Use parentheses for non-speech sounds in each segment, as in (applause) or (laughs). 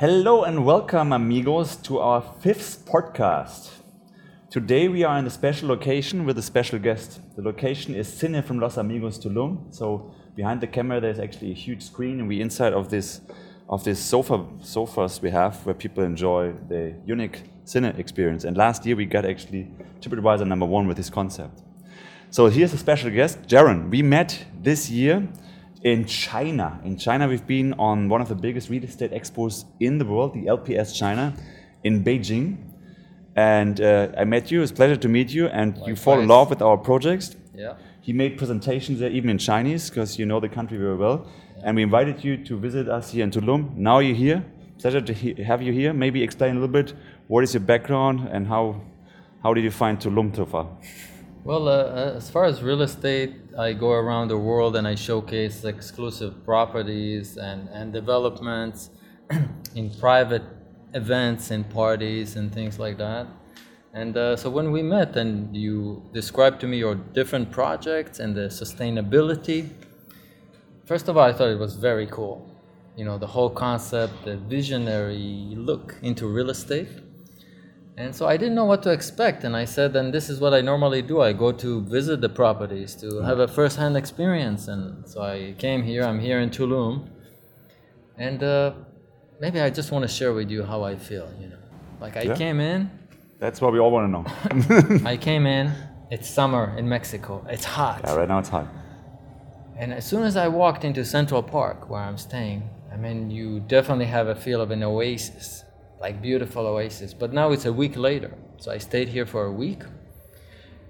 Hello and welcome, amigos, to our fifth podcast. Today we are in a special location with a special guest. The location is Cine from Los Amigos Tulum. So behind the camera there's actually a huge screen, and we inside of this of this sofa sofas we have where people enjoy the unique Cine experience. And last year we got actually TripAdvisor number one with this concept. So here's a special guest, Jaron. We met this year in China. In China, we've been on one of the biggest real estate expos in the world, the LPS China, in Beijing. And uh, I met you. It's a pleasure to meet you. And you fall in love with our projects. Yeah. He made presentations there, even in Chinese, because you know the country very well. And we invited you to visit us here in Tulum. Now you're here. Pleasure to he- have you here. Maybe explain a little bit what is your background and how how did you find Tulum so far? Well, uh, as far as real estate, I go around the world and I showcase exclusive properties and, and developments (clears throat) in private events and parties and things like that. And uh, so when we met and you described to me your different projects and the sustainability, first of all, I thought it was very cool. You know, the whole concept, the visionary look into real estate. And so I didn't know what to expect. And I said, and this is what I normally do. I go to visit the properties to have a first hand experience. And so I came here, I'm here in Tulum. And uh, maybe I just want to share with you how I feel, you know. Like I Yeah. came in, That's what we all want to know. (laughs) I came in, it's summer in Mexico, it's hot. yeah, right now it's hot. And as soon as I walked into Central Park, where I'm staying, I mean, you definitely have a feel of an oasis, like beautiful oasis. But now it's a week later, so I stayed here for a week,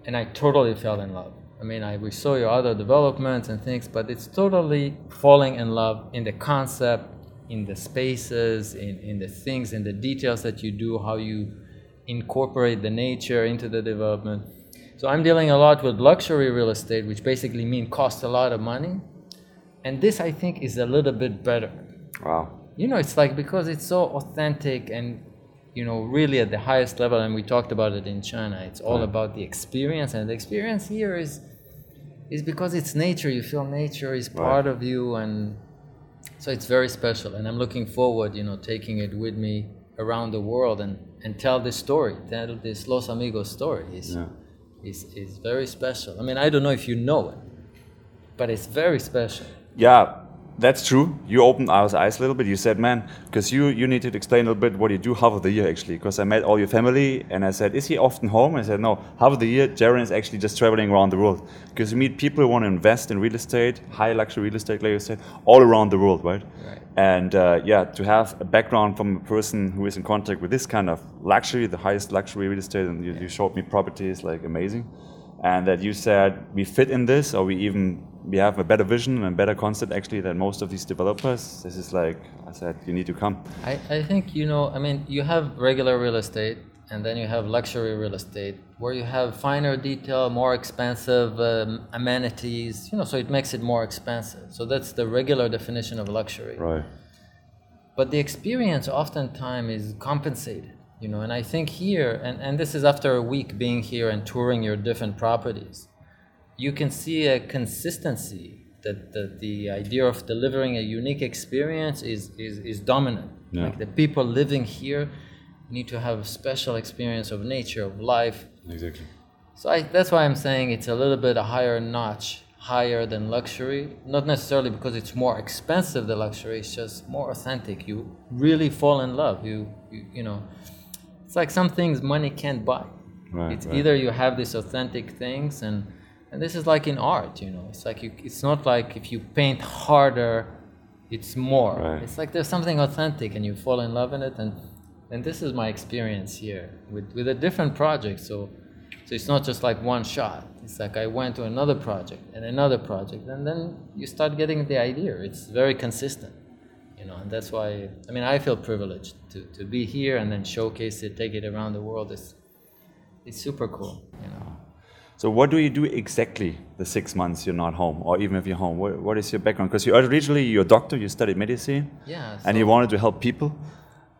and I totally fell in love. I mean, I, we saw your other developments and things, but it's totally falling in love in the concept, in the spaces, in, in the things, in the details that you do, how you incorporate the nature into the development. So I'm dealing a lot with luxury real estate, which basically means cost a lot of money. And this I think is a little bit better. Wow. You know, it's like because it's so authentic and you know, really at the highest level, and we talked about it in China. It's all Right. about the experience, and the experience here is is because it's nature. You feel nature is part of you, and so it's very special. And I'm looking forward, you know, taking it with me around the world and and tell this story, tell this Los Amigos story. Is Yeah. is is very special. I mean, I don't know if you know it, but it's very special. Yeah, that's true. You opened our eyes a little bit. You said, man, because you, you need to explain a little bit what you do half of the year actually. Because I met all your family and I said, is he often home? I said, no, half of the year, Jaron is actually just traveling around the world. Because you meet people who want to invest in real estate, high luxury real estate, like you said, all around the world, right? Right. And uh, yeah, to have a background from a person who is in contact with this kind of luxury, the highest luxury real estate, and you, you showed me properties like amazing, and that you said we fit in this, or we even we have a better vision and better concept actually than most of these developers. This is like I said, you need to come. I, I think you know I mean you have regular real estate and then you have luxury real estate where you have finer detail more expensive um, amenities you know so it makes it more expensive so that's the regular definition of luxury Right. but the experience oftentimes is compensated you know and i think here and, and this is after a week being here and touring your different properties you can see a consistency that, that the idea of delivering a unique experience is, is, is dominant Yeah. like the people living here need to have a special experience of nature of life Exactly. so I, that's why I'm saying it's a little bit a higher notch, higher than luxury. Not necessarily because it's more expensive than luxury. It's just more authentic. You really fall in love. You, you, you know, it's like some things money can't buy. Right, it's right. either you have these authentic things, and and this is like in art. You know, it's like you. It's not like if you paint harder, it's more. Right. It's like there's something authentic, and you fall in love in it, and and this is my experience here with with a different project. So. So it's not just like one shot. It's like I went to another project and another project, and then you start getting the idea. It's very consistent, you know, and that's why I mean I feel privileged to, to be here and then showcase it, take it around the world. It's it's super cool, you know. So what do you do exactly the six months you're not home, or even if you're home? What, what is your background? Because you originally you're a doctor, you studied medicine, Yeah. and you wanted to help people,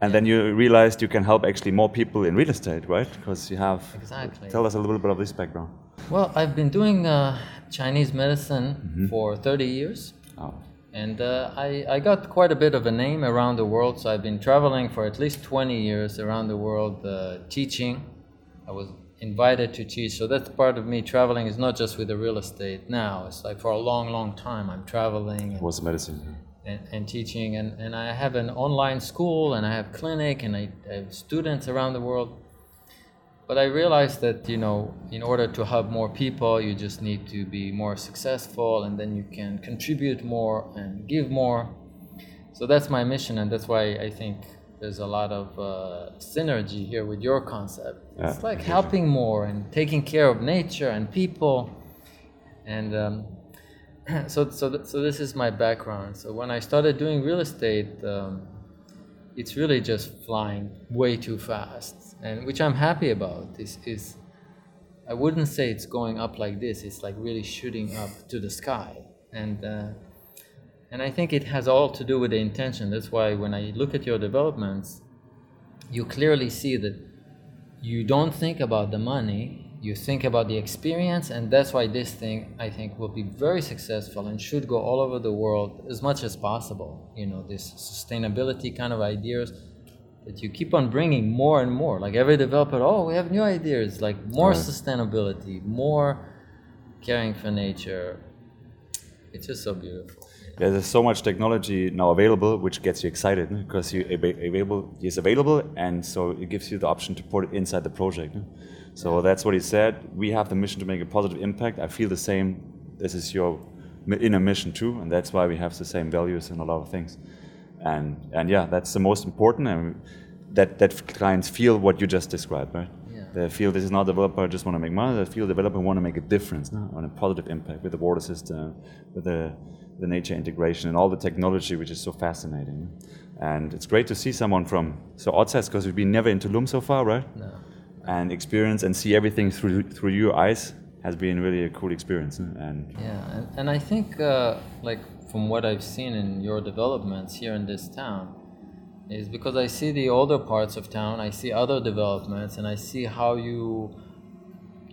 and then you realized you can help actually more people in real estate, right? Because you have. Exactly. Tell us a little bit of this background. Well, I've been doing uh, Chinese medicine Mm-hmm. for 30 years. Oh. And uh, I, I got quite a bit of a name around the world, so I've been traveling for at least 20 years around the world uh, teaching. I was invited to teach, so that's part of me traveling is not just with the real estate now. It's like for a long, long time I'm traveling. It was medicine. and, and teaching and, and i have an online school and i have clinic and I, I have students around the world but i realized that you know in order to help more people you just need to be more successful and then you can contribute more and give more so that's my mission and that's why i think there's a lot of uh, synergy here with your concept Yeah, it's like helping more and taking care of nature and people and um, (clears throat) so so th- so this is my background. So when I started doing real estate, um, it's really just flying way too fast, and which I'm happy about. Is is I wouldn't say it's going up like this. It's like really shooting up to the sky, and uh, and I think it has all to do with the intention. That's why when I look at your developments, you clearly see that you don't think about the money you think about the experience and that's why this thing i think will be very successful and should go all over the world as much as possible. You know this sustainability kind of ideas that you keep on bringing more and more. Like every developer oh we have new ideas. Like more Right. sustainability more caring for nature. It's just so beautiful there's so much technology now available, which gets you excited because you available is available, and so it gives you the option to put it inside the project. So that's what he said. We have the mission to make a positive impact. I feel the same. This is your inner mission too, and that's why we have the same values in a lot of things. And and yeah, that's the most important, and that that clients feel what you just described, right? Yeah. They feel this is not a developer just want to make money. They feel developer want to make a difference no? on a positive impact with the water system, with the, the nature integration and all the technology, which is so fascinating. And it's great to see someone from so Otzes because we've been never in Tulum so far, right? no And experience and see everything through through your eyes has been really a cool experience. And Yeah, and, and I think, uh, like, from what I've seen in your developments here in this town, is because I see the older parts of town, I see other developments, and I see how you,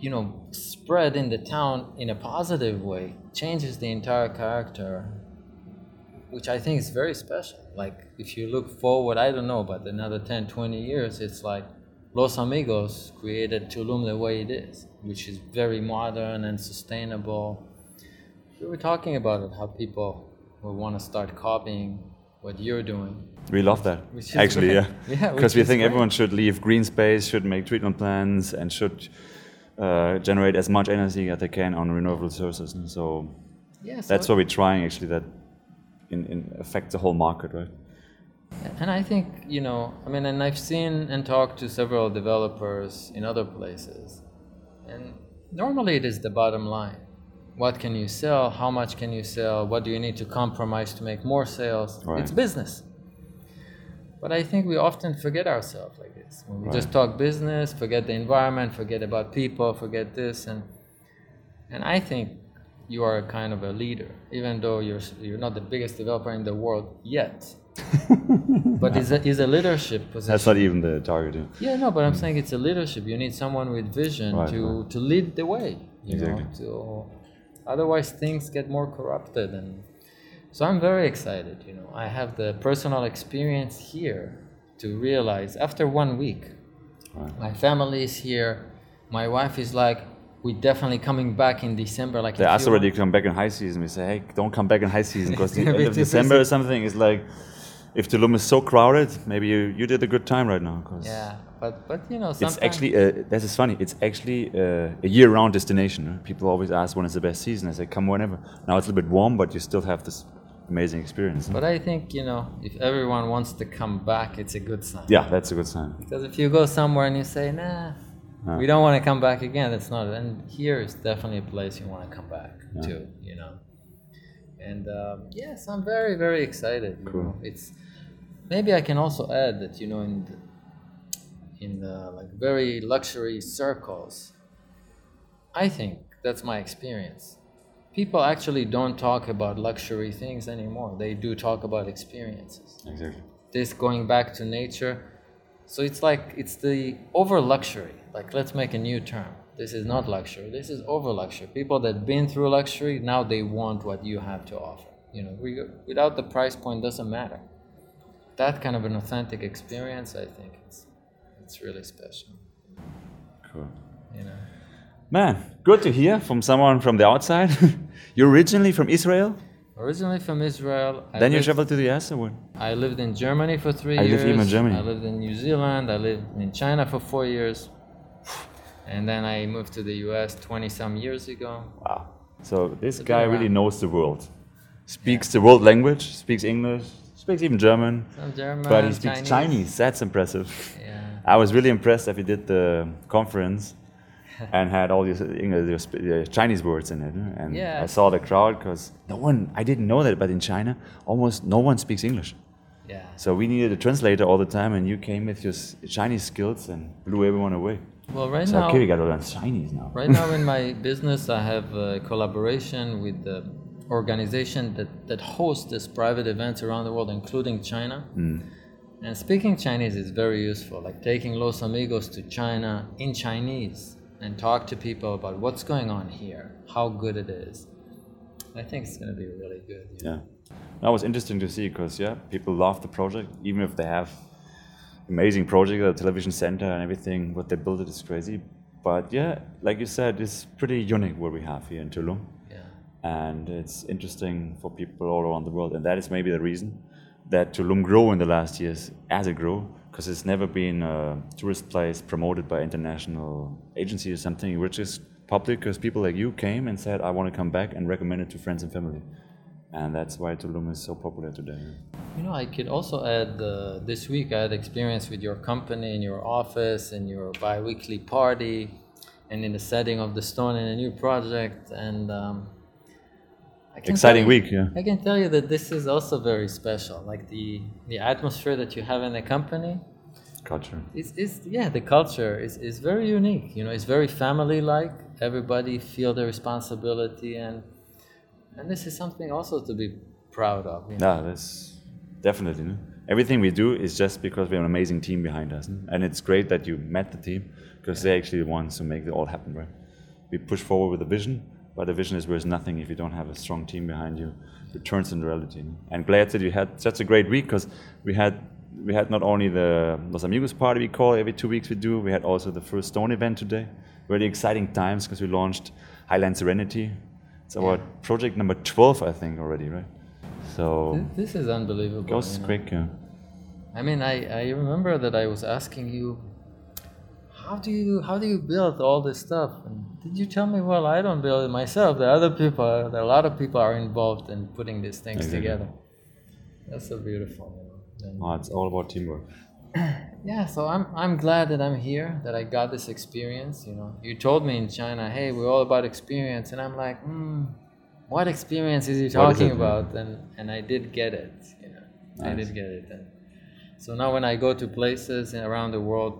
you know, spread in the town in a positive way, changes the entire character, which I think is very special. Like, if you look forward, I don't know, but another 10, 20 years, it's like Los Amigos created Tulum the way it is, which is very modern and sustainable. We were talking about it, how people will want to start copying what you're doing. we love that. Actually, great. yeah. (laughs) Yeah, Because which we think great. everyone should leave green space, should make treatment plans, and should uh, generate as much energy as they can on renewable sources. And so Yeah, so That's what we're trying actually that in, in affect the whole market, right? And I think, you know, I mean, and I've seen and talked to several developers in other places. And normally it is the bottom line. What can you sell? How much can you sell? What do you need to compromise to make more sales? Right. It's business. But I think we often forget ourselves like this. When we Right. just talk business, forget the environment, forget about people, forget this. And, and I think you are a kind of a leader, even though you're, you're not the biggest developer in the world yet. (laughs) but it's a, it's a leadership position. That's not even the target. yeah. yeah, no, but I'm saying it's a leadership. You need someone with vision Right, to, to lead the way. You Exactly. know, to, otherwise things get more corrupted. And so I'm very excited. You know, I have the personal experience here to realize after one week, Right. my family is here. My wife is like, we're definitely coming back in December. Like They asked already to come back in high season. We say, hey, don't come back in high season because (laughs) the end of December busy. or something is like, if Tulum is so crowded, maybe you, you did a good time right now. 'cause Yeah, but but you know, It's actually, uh, this is funny, it's actually uh, a year round destination. People always ask when is the best season. I say, come whenever. Now it's a little bit warm, but you still have this amazing experience. But I think you know, if everyone wants to come back, it's a good sign. yeah, that's a good sign. Because if you go somewhere and you say, "Nah, we don't want to come back again," that's not. And here is definitely a place you want to come back to. You know. And um, yes, I'm very very excited. Cool. know, it's maybe I can also add that you know in the, in the, like very luxury circles, I think that's my experience. People actually don't talk about luxury things anymore. They do talk about experiences Exactly. this going back to nature. So it's like it's the over luxury. Like let's make a new term. This is not luxury. This is over luxury. People that been through luxury now they want what you have to offer. You know, we, without the price point doesn't matter. That kind of an authentic experience, I think it's it's really special. Cool. You know. Man, good to hear from someone from the outside. (laughs) You're originally from Israel? Originally from Israel. I then you traveled to the US or what? I lived in Germany for three I years. lived in Germany. I lived in New Zealand. I lived in China for four years. And then I moved to the US 20 some years ago. Wow. So this guy really knows the world. Speaks the world language, speaks English, speaks even German, Some German, but he speaks Chinese. That's impressive. Yeah. I was really impressed that he did the conference (laughs) and had all these English, uh, Chinese words in it. And Yeah. I saw the crowd because no one, I didn't know that, but in China, almost no one speaks English. Yeah. So we needed a translator all the time, and you came with your Chinese skills and blew everyone away. Well, right So now, okay, we gotta learn Chinese now. right now in (laughs) my business, I have a collaboration with the organization that, that hosts these private events around the world, including China. And speaking Chinese is very useful, like taking Los Amigos to China in Chinese and talk to people about what's going on here, how good it is. I think it's going to be really good. know. Yeah, that was interesting to see because yeah, people love the project, even if they have amazing project, the television center and everything. What they built it is crazy, but yeah, like you said, it's pretty unique what we have here in Tulum, Yeah. and it's interesting for people all around the world, and that is maybe the reason that Tulum grew in the last years as it grew. Because it's never been a tourist place promoted by international agency or something, which is public because people like you came and said, I want to come back and recommend it to friends and family. And that's why Tulum is so popular today. You know, I could also add uh, this week I had experience with your company in your office and your bi-weekly party and in the setting of the stone in a new project and um, Exciting you- week, yeah. I can tell you that this is also very special. Like the the atmosphere that you have in the company Culture. is, is yeah, the culture is, is very unique. You know, it's very family like. Everybody feel the responsibility and and this is something also to be proud of. you know. Yeah, that's definitely. No? Everything we do is just because we have an amazing team behind us. no? And it's great that you met the team because they're actually the ones who make it all happen, right? We push forward with a vision, but the vision is worth nothing if you don't have a strong team behind you. It turns into reality. And glad that you had such a great week because we had we had not only the Los Amigos party we call every two weeks we do, we had also the first Stone event today. Really exciting times because we launched Highland Serenity. It's our project number 12, I think, already, right? So Th- This is unbelievable. goes you know. quick. Yeah. I mean, I, I remember that I was asking you, how do you how do you build all this stuff? And did you tell me, well, I don't build it myself. There are other people. There are a lot of people are involved in putting these things Exactly. together. That's so beautiful. And- Oh, it's all about teamwork. (clears throat) yeah, so I'm I'm glad that I'm here, that I got this experience. You know, you told me in China, hey, we're all about experience, and I'm like, hmm, what experience is he talking about? And and I did get it. You know, I Nice. did get it. And so now when I go to places around the world,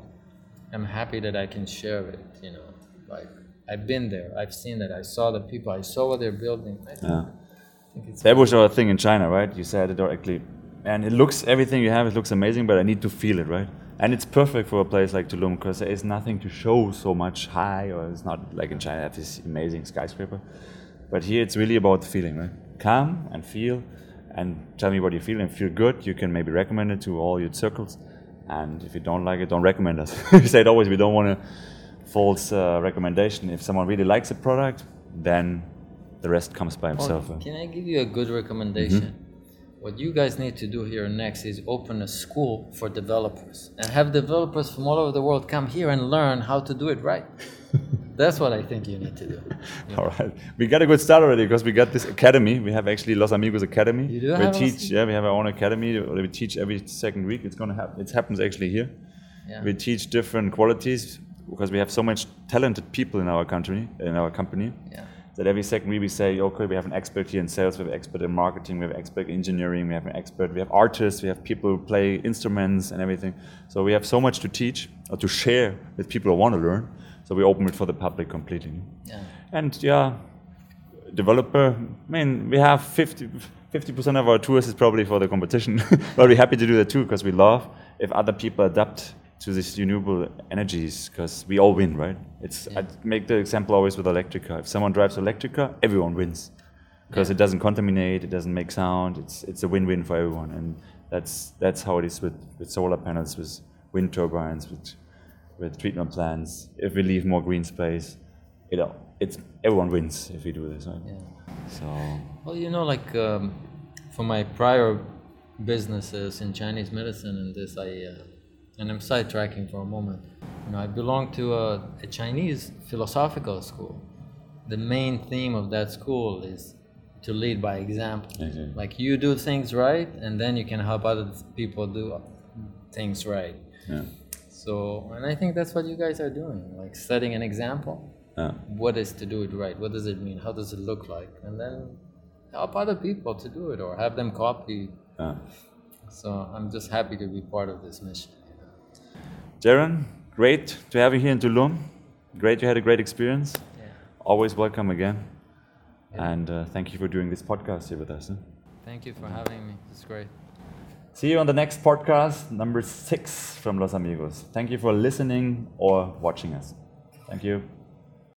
I'm happy that I can share it. You know, like I've been there, I've seen that, I saw the people, I saw what they're building. I think, Yeah. I think it's That was our thing in China, right? You said it directly. And it looks, everything you have, it looks amazing, but I need to feel it, right? And it's perfect for a place like Tulum because there is nothing to show so much high, or it's not like in China, have this amazing skyscraper. But here it's really about the feeling, right? Come and feel and tell me what you feel and feel good. You can maybe recommend it to all your circles. And if you don't like it, don't recommend us. (laughs) we say it always, we don't want a false uh, recommendation. If someone really likes a product, then the rest comes by Well, himself. can I give you a good recommendation? Mm-hmm. What you guys need to do here next is open a school for developers and have developers from all over the world come here and learn how to do it right. (laughs) That's what I think you need to do. (laughs) All right, we got a good start already because we got this academy. We have actually Los Amigos Academy. You do we have teach, yeah, we have our own academy. We teach every second week. It's gonna happen. It happens actually here. Yeah. We teach different qualities because we have so much talented people in our country, in our company. Yeah. That every second we say, okay, we have an expert here in sales, we have an expert in marketing, we have an expert in engineering, we have an expert, we have artists, we have people who play instruments and everything. So we have so much to teach or to share with people who want to learn. So we open it for the public completely. Yeah. And yeah, developer, I mean, we have 50, 50% of our tours is probably for the competition, (laughs) but we're happy to do that too because we love if other people adapt to these renewable energies because we all win, right? It's I make the example always with Electrica. If someone drives Electrica, everyone wins. because Yeah. it doesn't contaminate, it doesn't make sound. It's it's a win-win for everyone, and that's that's how it is with, with solar panels, with wind turbines, with with treatment plants. If we leave more green space, you know, it's everyone wins if we do this. Right? Yeah. So Well, you know, like um, for my prior businesses in Chinese medicine and this, I uh, and I'm sidetracking for a moment. You know, I belong to a, a Chinese philosophical school. The main theme of that school is to lead by example. Okay. Like you do things right, and then you can help other people do things right. yeah, So, and I think that's what you guys are doing, like setting an example yeah, what is to do it right what does it mean how does it look like and then help other people to do it or have them copy yeah. so i'm just happy to be part of this mission? Jaron, great to have you here in Tulum. Great you had a great experience. yeah. Always welcome again. And uh, thank you for doing this podcast here with us. huh? thank you for having me it's great See you on the next podcast, number six from Los Amigos. Thank you for listening or watching us. Thank you.